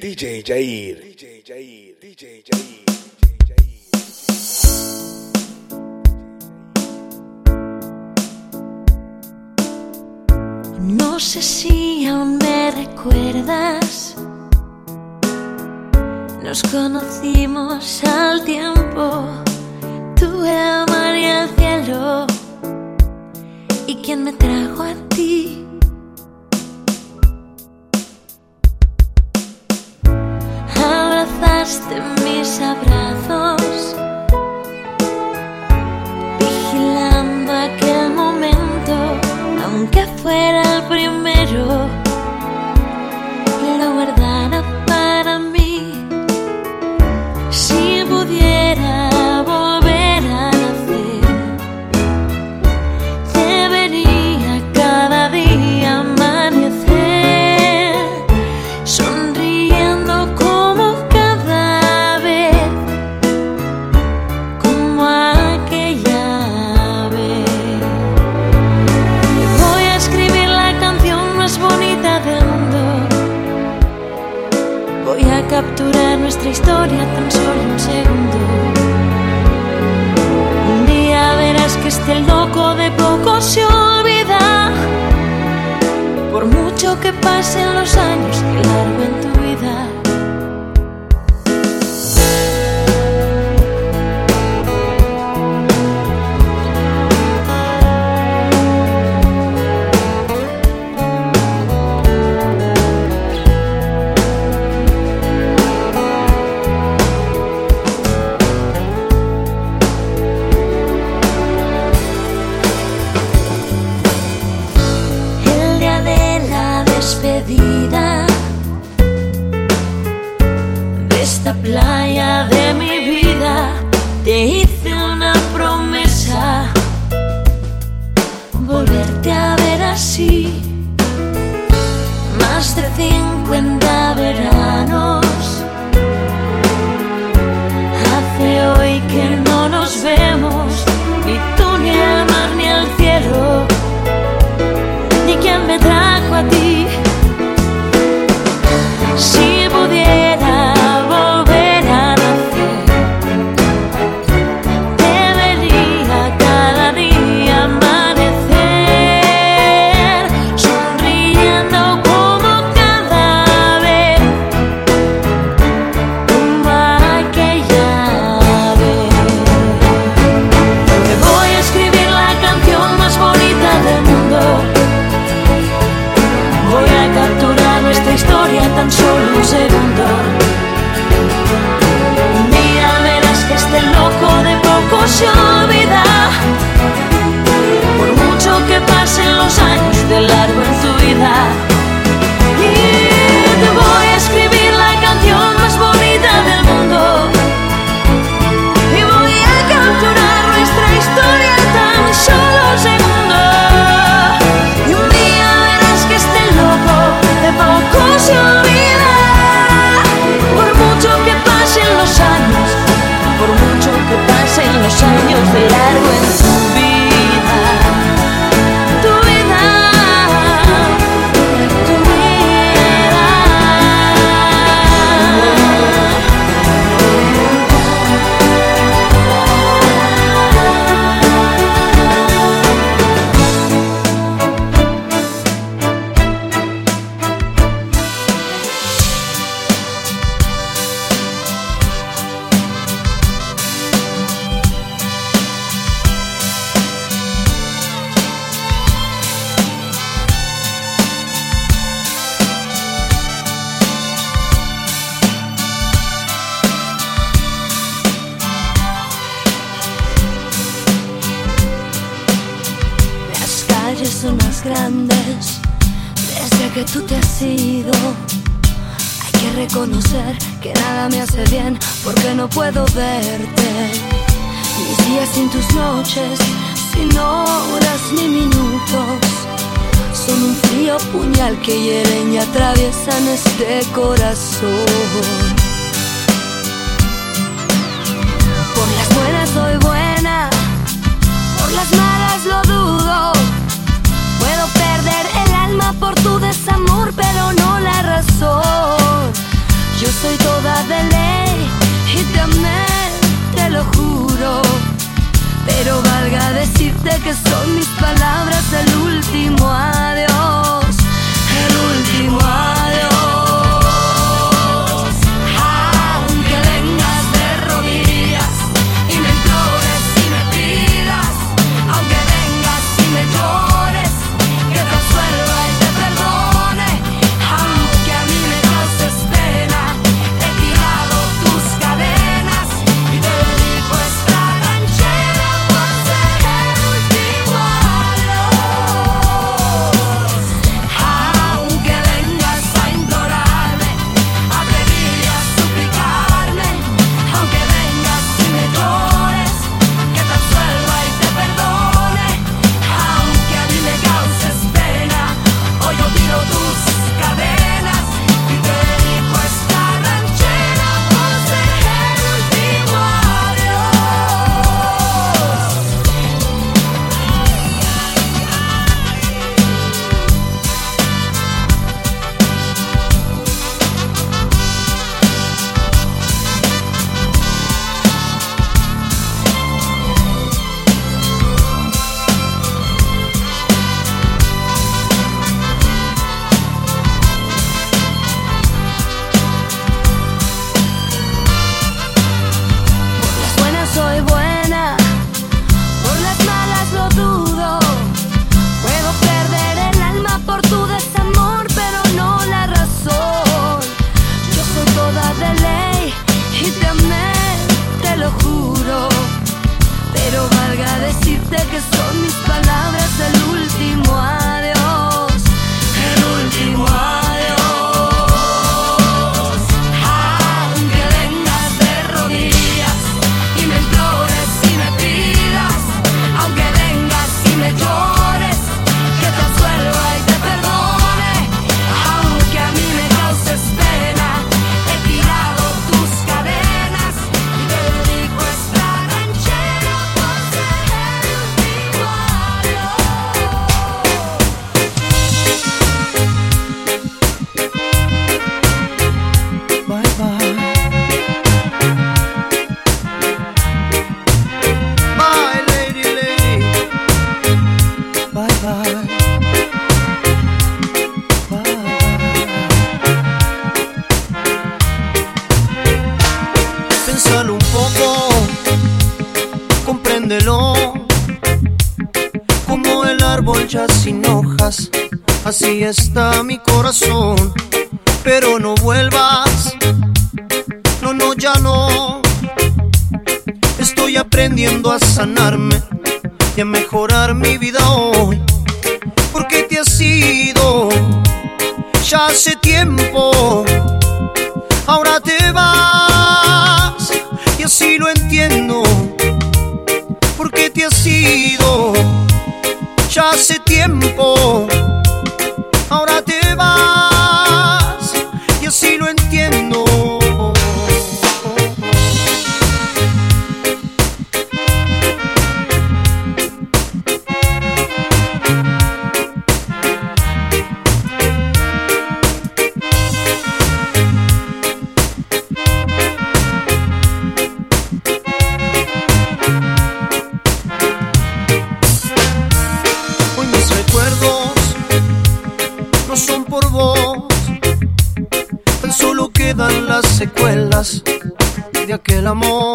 DJ Jair. DJ Jair. DJ Jair. No sé si aún me recuerdas. Nos conocimos al tiempo, tú el mar el cielo. ¿Y quién me trajo a ti? Amor.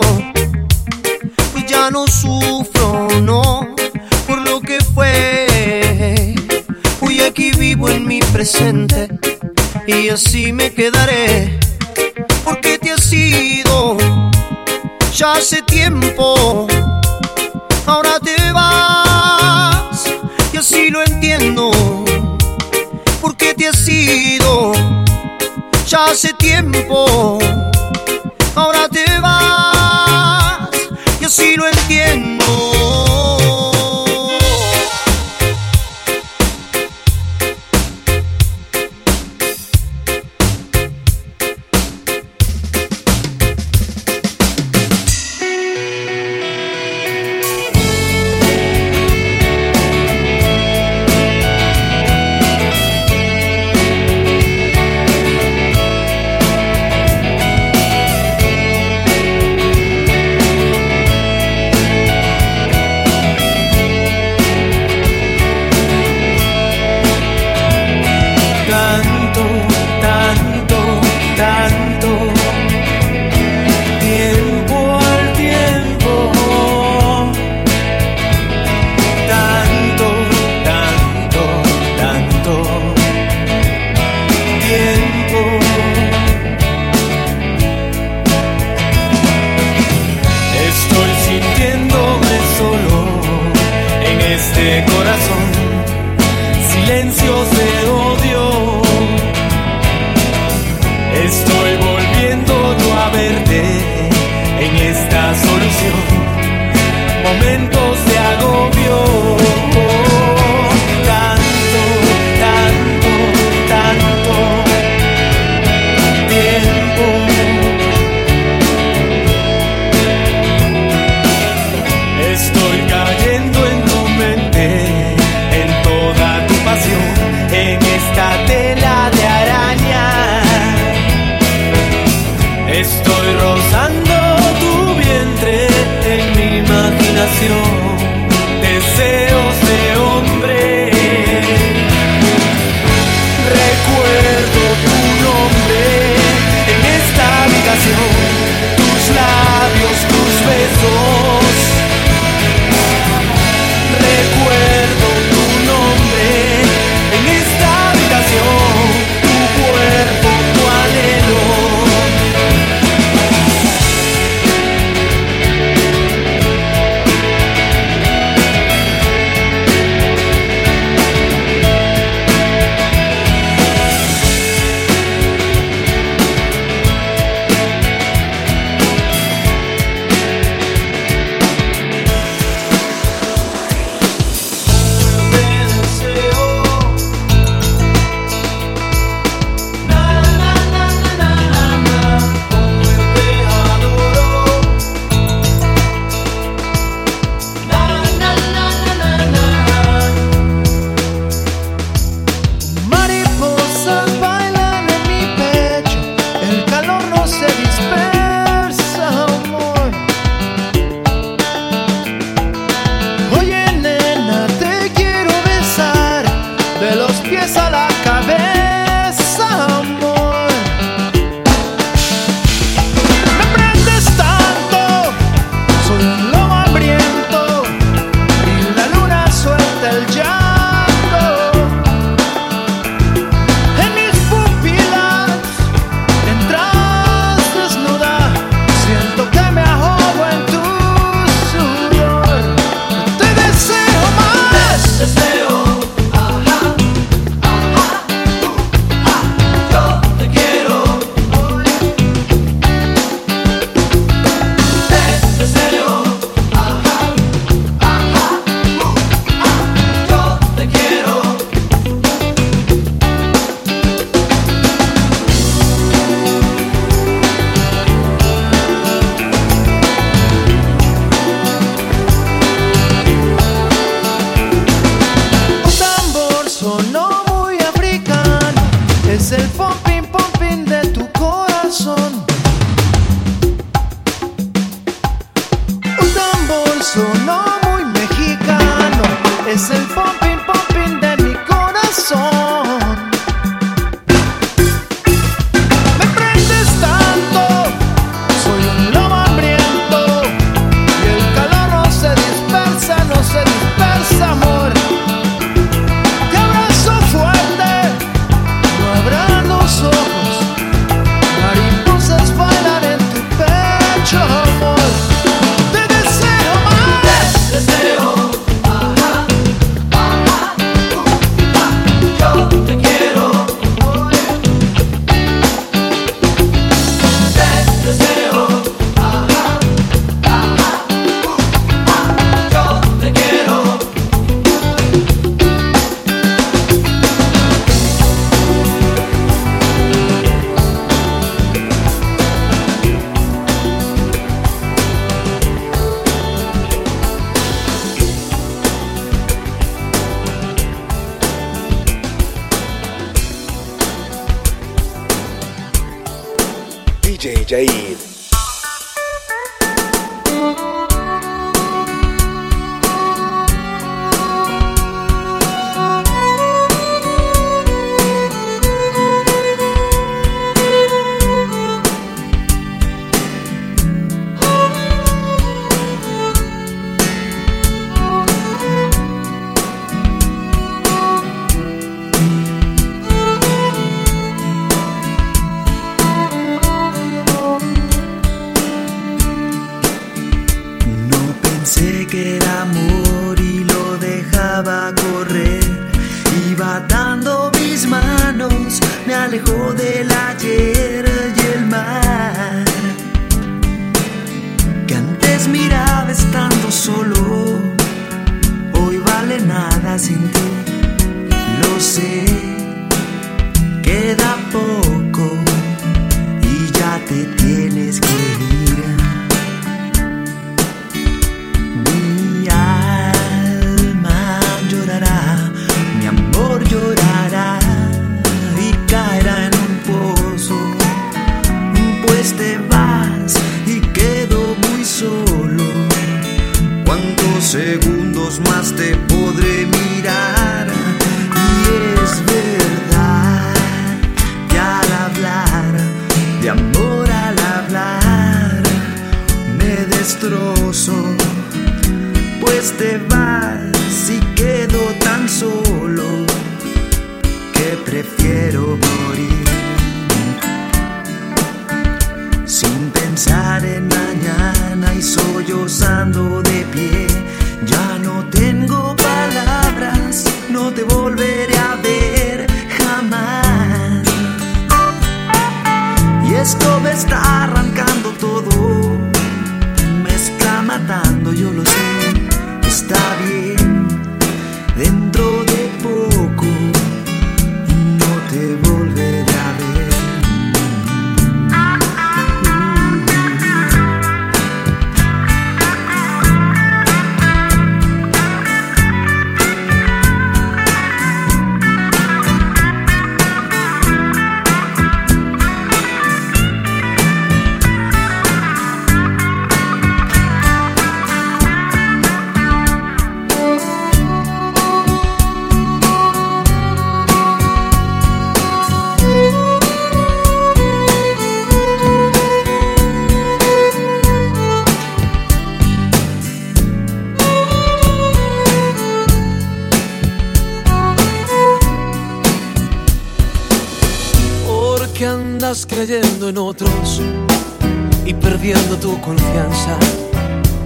Confianza,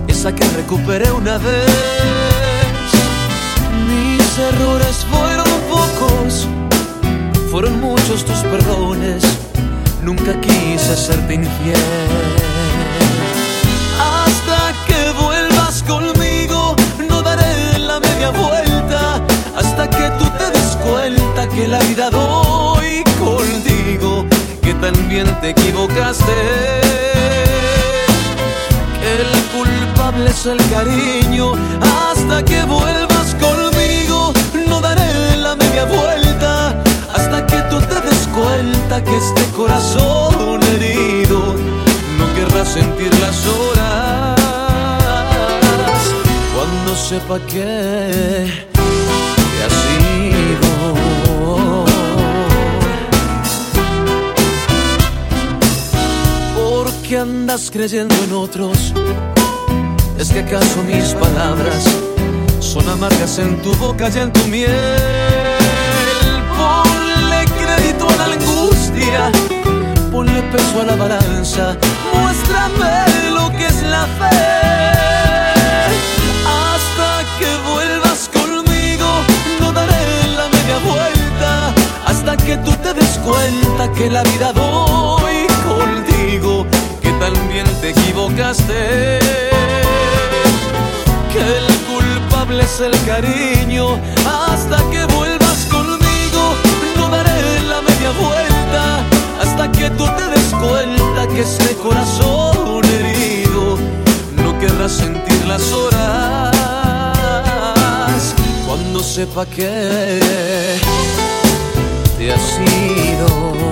esa que recuperé una vez. Mis errores fueron pocos, fueron muchos tus perdones, nunca quise serte infiel. Hasta que vuelvas conmigo, no daré la media vuelta. Hasta que tú te des cuenta que la vida doy contigo, que también te equivocaste. El culpable es el cariño. Hasta que vuelvas conmigo, no daré la media vuelta. Hasta que tú te des cuenta que este corazón herido no querrá sentir las horas cuando sepa que te has ido. Porque andas creyendo en otros. Es que acaso mis palabras son amargas en tu boca y en tu miel. Ponle crédito a la angustia, ponle peso a la balanza, muéstrame lo que es la fe. Hasta que vuelvas conmigo, no daré la media vuelta. Hasta que tú te des cuenta que la vida Que el culpable es el cariño. Hasta que vuelvas conmigo, no daré la media vuelta. Hasta que tú te des cuenta que este corazón herido no querrá sentir las horas cuando sepa que te has ido.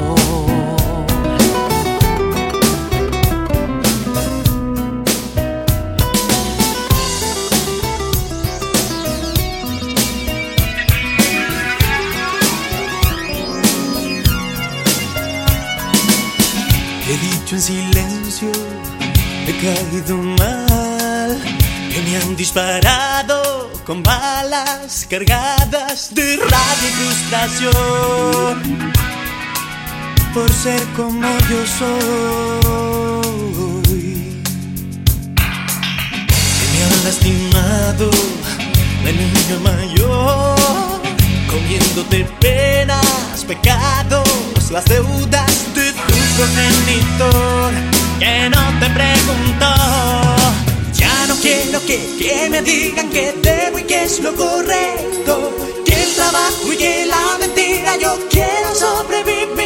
En silencio, he caído mal, que me han disparado con balas cargadas de rabia y frustración por ser como yo soy. Que me han lastimado la niña mayor, comiéndote penas, pecados, las deudas progenitor que no te preguntó. Ya no quiero que, que me digan que debo y que es lo correcto, que el trabajo y que la mentira yo quiero sobrevivir.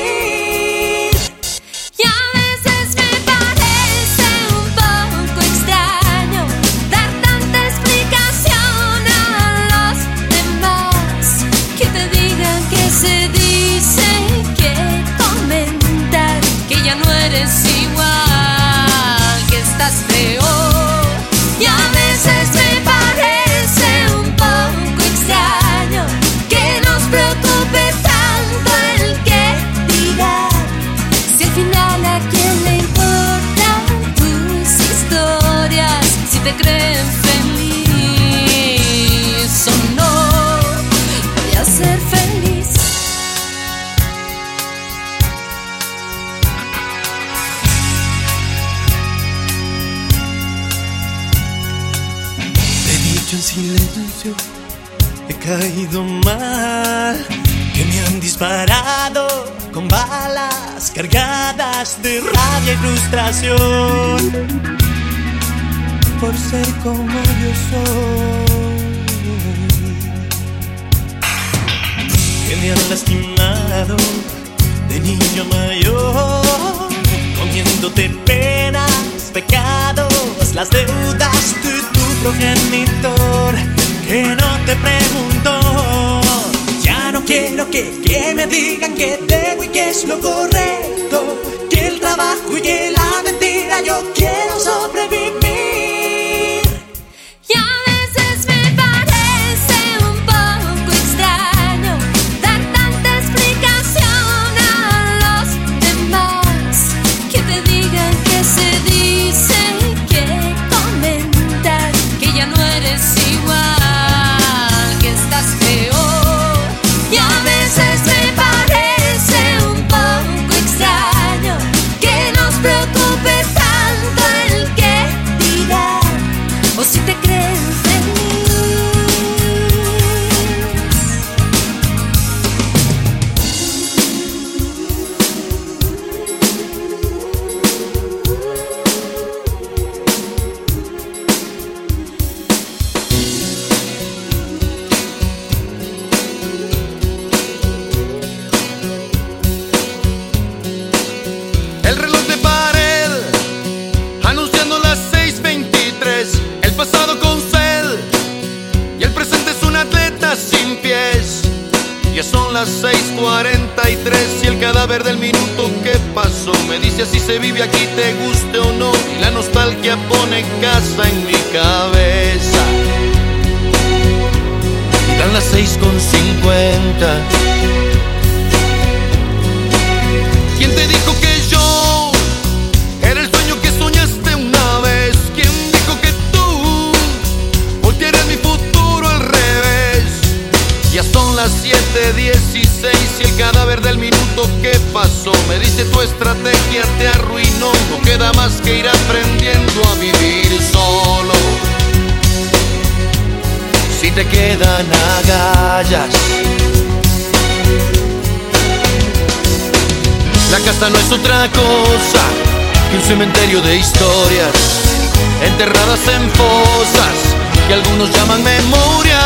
enterradas en fosas que algunos llaman memorias.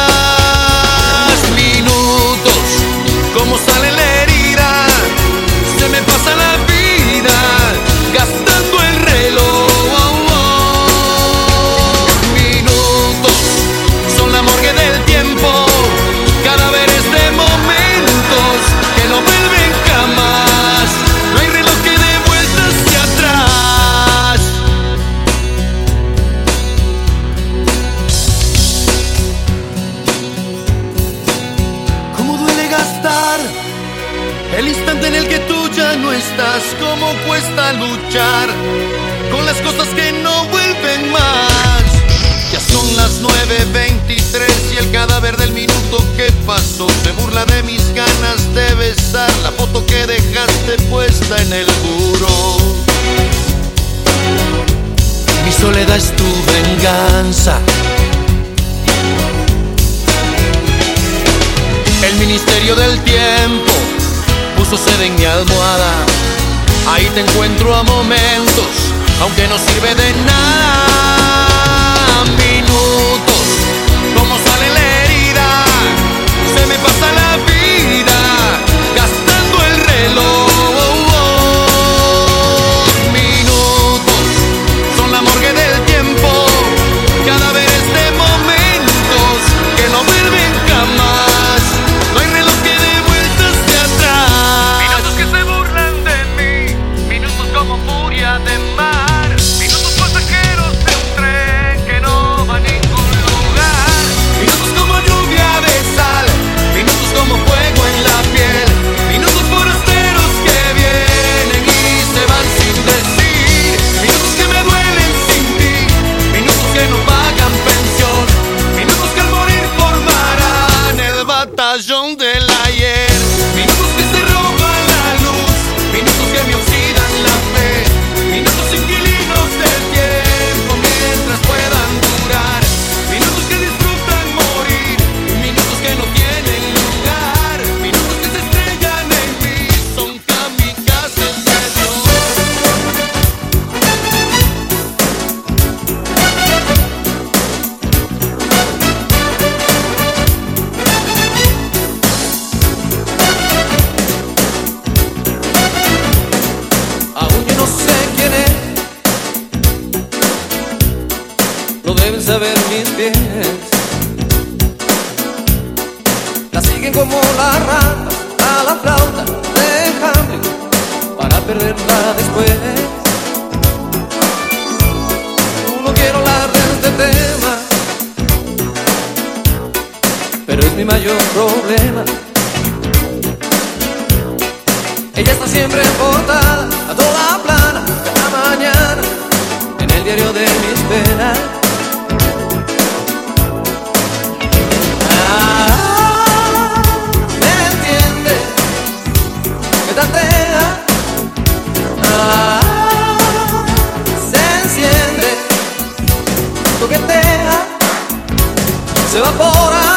Minutos, como sale la herida, se me pasa la vida gastando. luchar con las cosas que no vuelven más. Ya son las 9.23 y el cadáver del minuto que pasó se burla de mis ganas de besar la foto que dejaste puesta en el muro. Mi soledad es tu venganza. El ministerio del tiempo puso sed en mi almohada. Ahí te encuentro a momentos, aunque no sirve de nada. Minutos, como sale la herida, se me se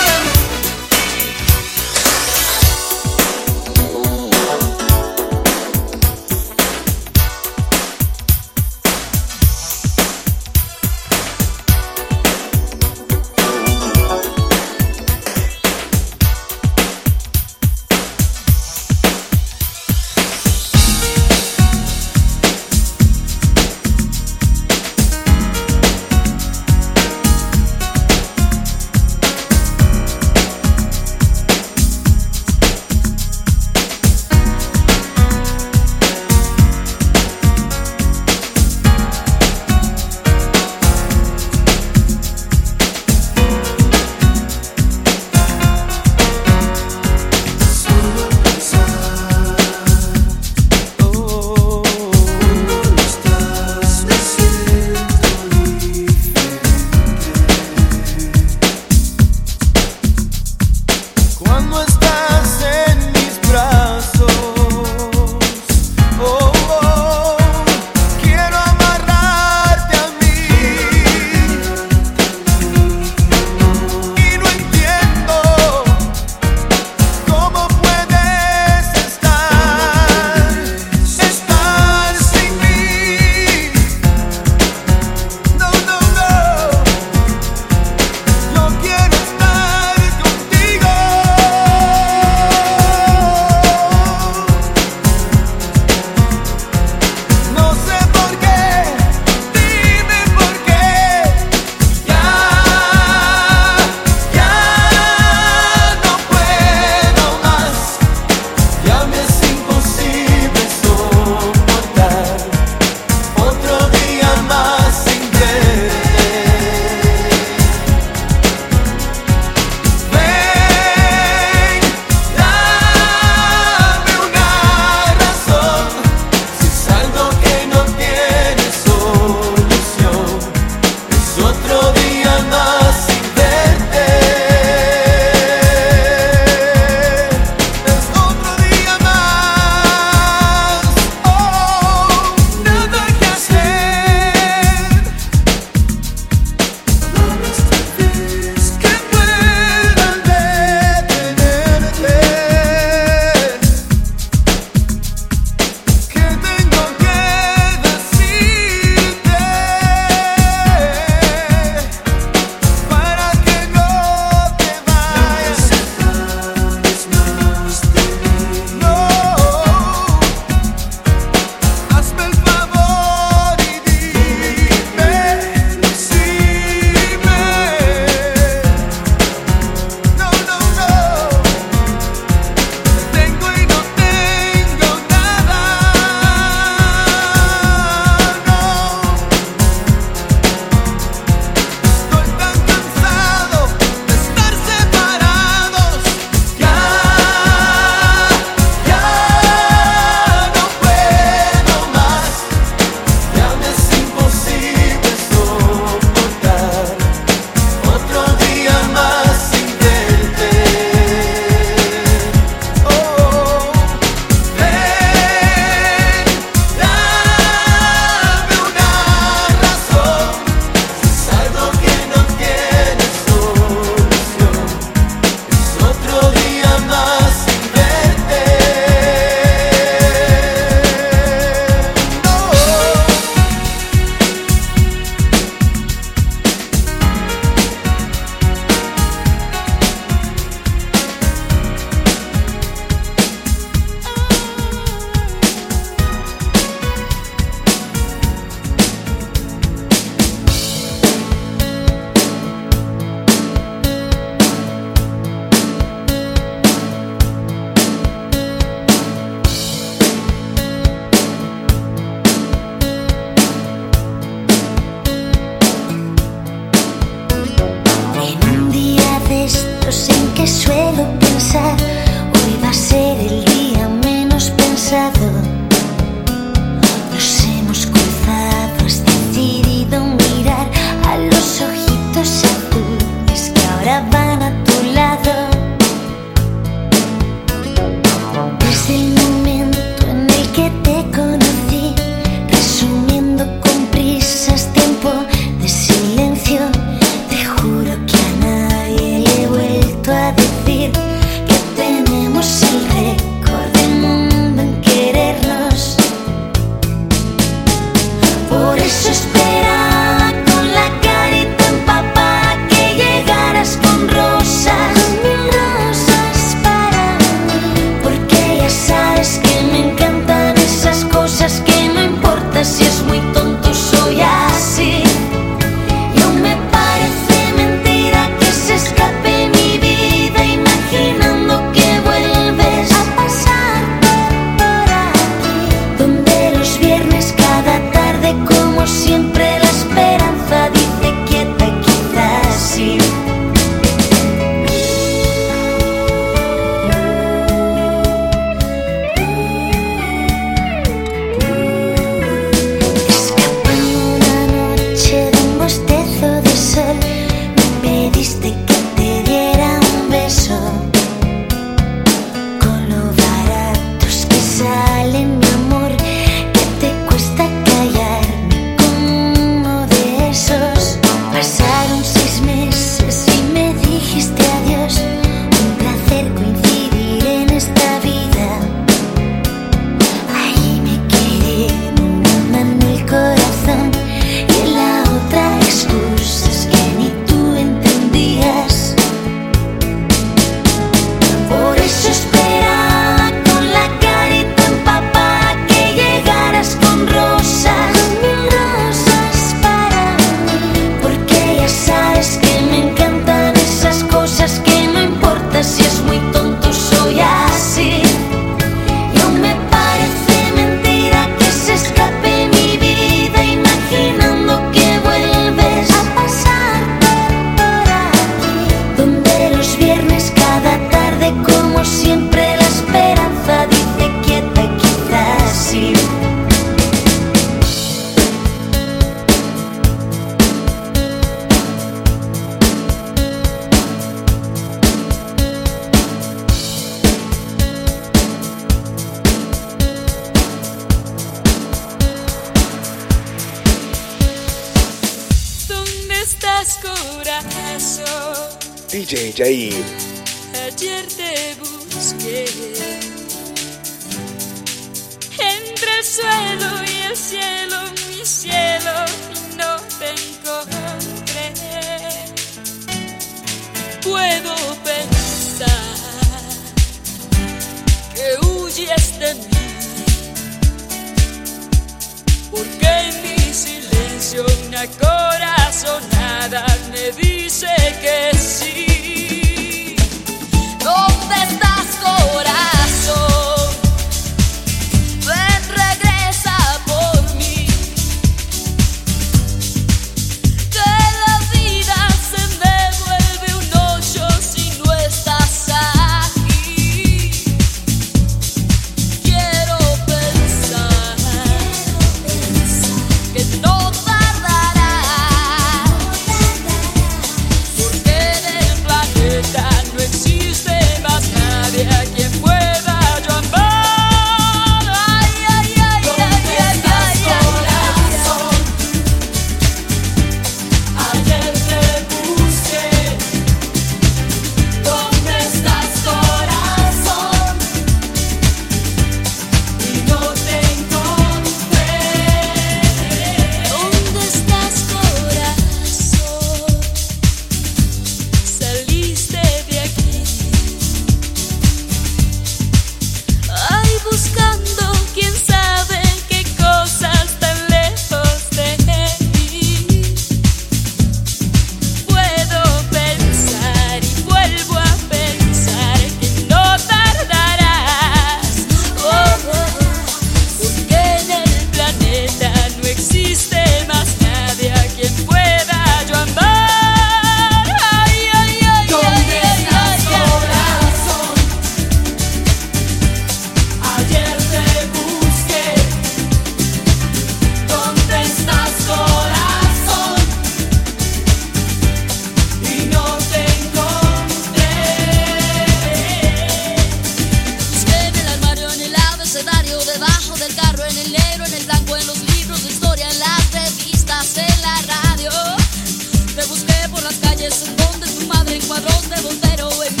por las calles, esconde su madre en cuadros de bombero.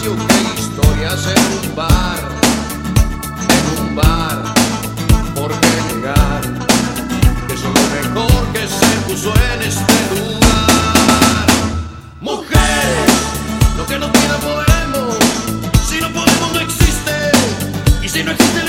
espacio de historias en un bar, en un bar, ¿por qué negar? Que es lo mejor que se puso en este lugar. Mujeres, lo que no tiene podemos, si no podemos no existe, y si no existe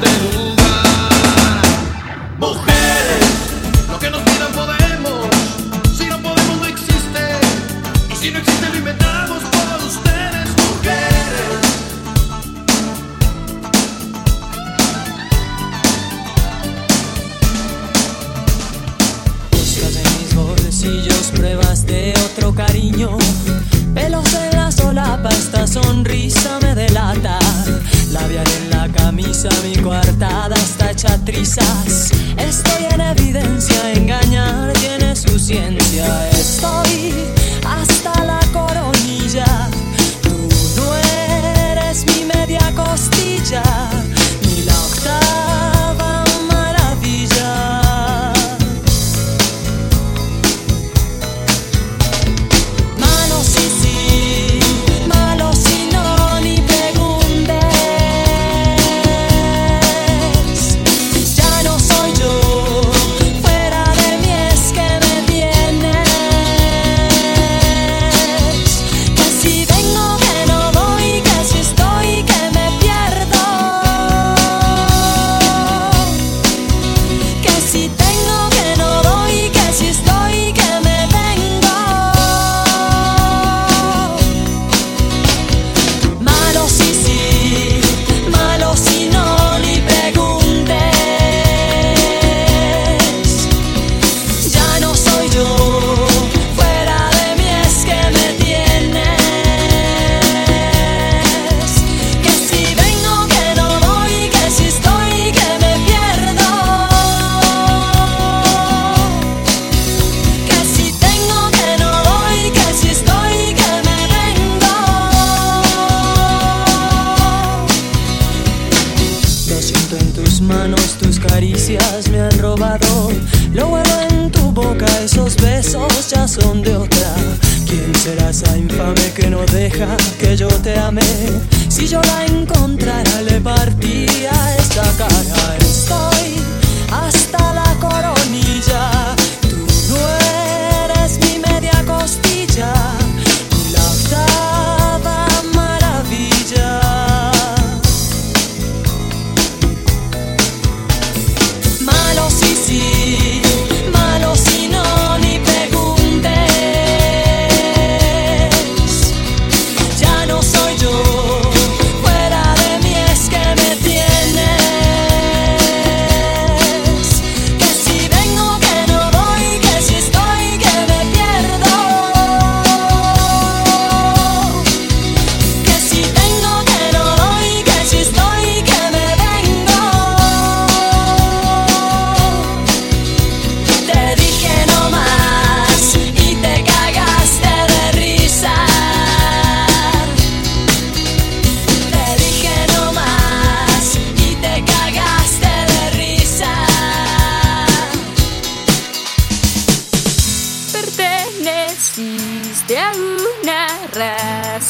than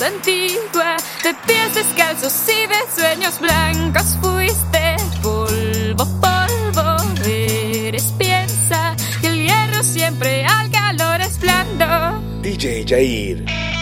antigua, de pies descalzos y de sueños blancos fuiste polvo, polvo, eres piensa que el hierro siempre al calor es blando. DJ Jair.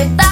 respetar.